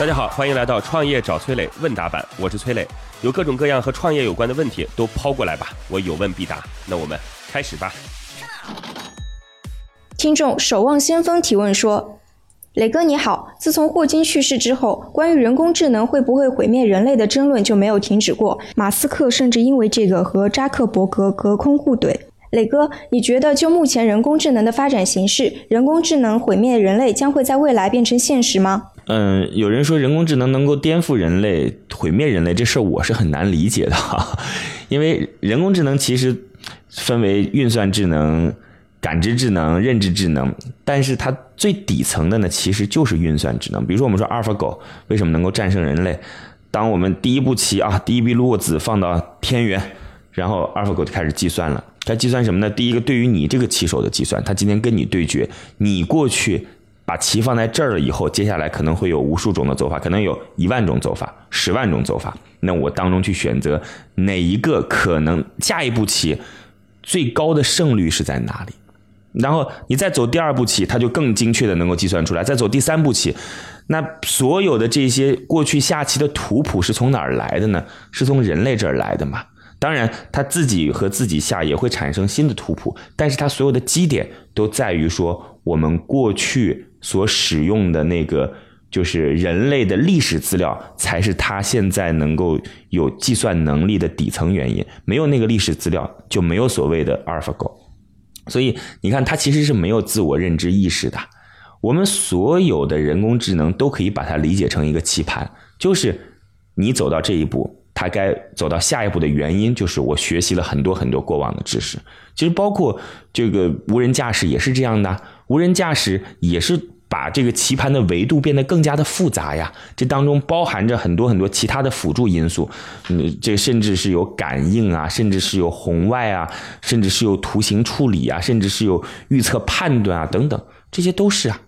大家好，欢迎来到创业找崔磊问答版，我是崔磊，有各种各样和创业有关的问题都抛过来吧，我有问必答。那我们开始吧。听众守望先锋提问说：“磊哥你好，自从霍金去世之后，关于人工智能会不会毁灭人类的争论就没有停止过，马斯克甚至因为这个和扎克伯格隔空互怼。磊哥，你觉得就目前人工智能的发展形势，人工智能毁灭人类将会在未来变成现实吗？”嗯，有人说人工智能能够颠覆人类、毁灭人类，这事儿我是很难理解的哈。因为人工智能其实分为运算智能、感知智能、认知智能，但是它最底层的呢，其实就是运算智能。比如说，我们说阿尔法狗为什么能够战胜人类？当我们第一步棋啊，第一笔落子放到天元，然后阿尔法狗就开始计算了。它计算什么呢？第一个，对于你这个棋手的计算，它今天跟你对决，你过去。把棋放在这儿了以后，接下来可能会有无数种的走法，可能有一万种走法、十万种走法。那我当中去选择哪一个可能下一步棋最高的胜率是在哪里？然后你再走第二步棋，它就更精确的能够计算出来。再走第三步棋，那所有的这些过去下棋的图谱是从哪儿来的呢？是从人类这儿来的嘛？当然，他自己和自己下也会产生新的图谱，但是它所有的基点都在于说我们过去。所使用的那个就是人类的历史资料，才是他现在能够有计算能力的底层原因。没有那个历史资料，就没有所谓的阿尔法狗。所以你看，它其实是没有自我认知意识的。我们所有的人工智能都可以把它理解成一个棋盘，就是你走到这一步，它该走到下一步的原因，就是我学习了很多很多过往的知识。其实包括这个无人驾驶也是这样的。无人驾驶也是把这个棋盘的维度变得更加的复杂呀，这当中包含着很多很多其他的辅助因素，嗯，这甚至是有感应啊，甚至是有红外啊，甚至是有图形处理啊，甚至是有预测判断啊等等，这些都是啊。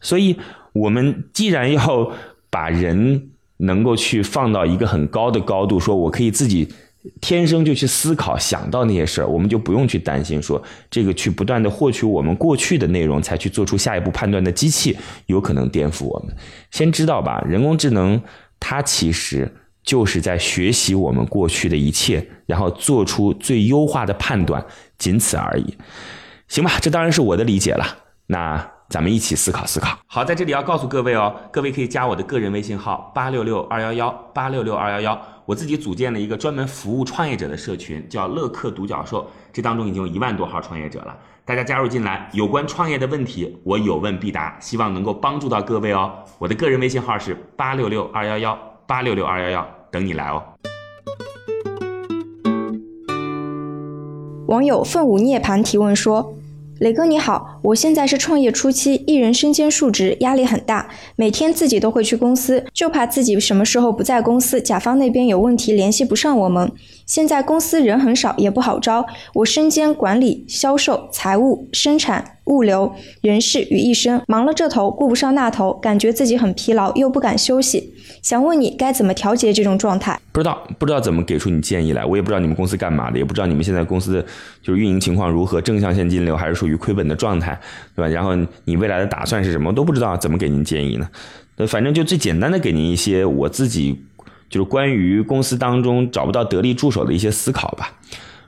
所以，我们既然要把人能够去放到一个很高的高度，说我可以自己。天生就去思考、想到那些事儿，我们就不用去担心说这个去不断的获取我们过去的内容，才去做出下一步判断的机器有可能颠覆我们。先知道吧，人工智能它其实就是在学习我们过去的一切，然后做出最优化的判断，仅此而已。行吧，这当然是我的理解了。那咱们一起思考思考。好，在这里要告诉各位哦，各位可以加我的个人微信号八六六二幺幺八六六二幺幺。我自己组建了一个专门服务创业者的社群，叫乐客独角兽。这当中已经有一万多号创业者了，大家加入进来，有关创业的问题，我有问必答，希望能够帮助到各位哦。我的个人微信号是八六六二幺幺八六六二幺幺，等你来哦。网友凤舞涅槃提问说。磊哥你好，我现在是创业初期，一人身兼数职，压力很大。每天自己都会去公司，就怕自己什么时候不在公司，甲方那边有问题联系不上我们。现在公司人很少，也不好招。我身兼管理、销售、财务、生产。物流、人事于一身，忙了这头顾不上那头，感觉自己很疲劳，又不敢休息。想问你该怎么调节这种状态？不知道，不知道怎么给出你建议来。我也不知道你们公司干嘛的，也不知道你们现在公司的就是运营情况如何，正向现金流还是属于亏本的状态，对吧？然后你未来的打算是什么？都不知道，怎么给您建议呢？反正就最简单的给您一些我自己就是关于公司当中找不到得力助手的一些思考吧。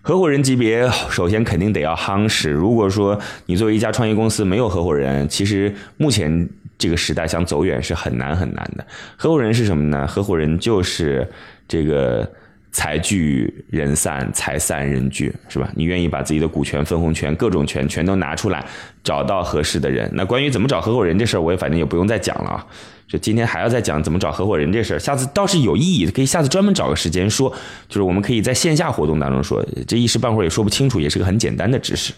合伙人级别，首先肯定得要夯实。如果说你作为一家创业公司没有合伙人，其实目前这个时代想走远是很难很难的。合伙人是什么呢？合伙人就是这个财聚人散，财散人聚，是吧？你愿意把自己的股权、分红权、各种权全都拿出来，找到合适的人。那关于怎么找合伙人这事儿，我也反正也不用再讲了啊。就今天还要再讲怎么找合伙人这事儿，下次倒是有意义，可以下次专门找个时间说，就是我们可以在线下活动当中说，这一时半会儿也说不清楚，也是个很简单的知识。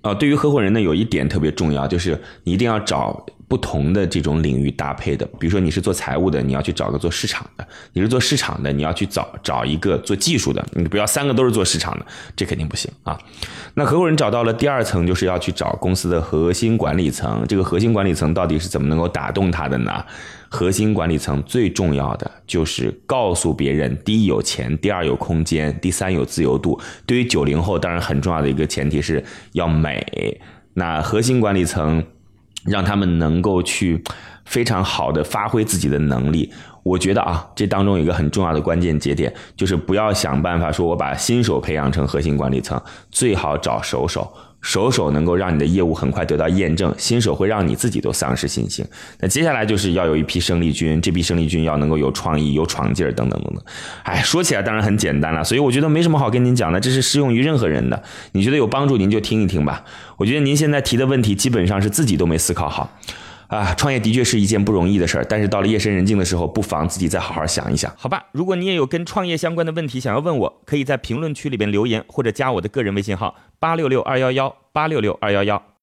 呃，对于合伙人呢，有一点特别重要，就是你一定要找。不同的这种领域搭配的，比如说你是做财务的，你要去找个做市场的；你是做市场的，你要去找找一个做技术的。你不要三个都是做市场的，这肯定不行啊。那合伙人找到了第二层，就是要去找公司的核心管理层。这个核心管理层到底是怎么能够打动他的呢？核心管理层最重要的就是告诉别人：第一有钱，第二有空间，第三有自由度。对于九零后，当然很重要的一个前提是要美。那核心管理层。让他们能够去非常好的发挥自己的能力。我觉得啊，这当中有一个很重要的关键节点，就是不要想办法说我把新手培养成核心管理层，最好找熟手。手手能够让你的业务很快得到验证，新手会让你自己都丧失信心。那接下来就是要有一批生力军，这批生力军要能够有创意、有闯劲儿等等等等。哎，说起来当然很简单了，所以我觉得没什么好跟您讲的，这是适用于任何人的。你觉得有帮助，您就听一听吧。我觉得您现在提的问题基本上是自己都没思考好。啊，创业的确是一件不容易的事儿，但是到了夜深人静的时候，不妨自己再好好想一想，好吧？如果你也有跟创业相关的问题想要问我，可以在评论区里边留言，或者加我的个人微信号八六六二幺幺八六六二幺幺。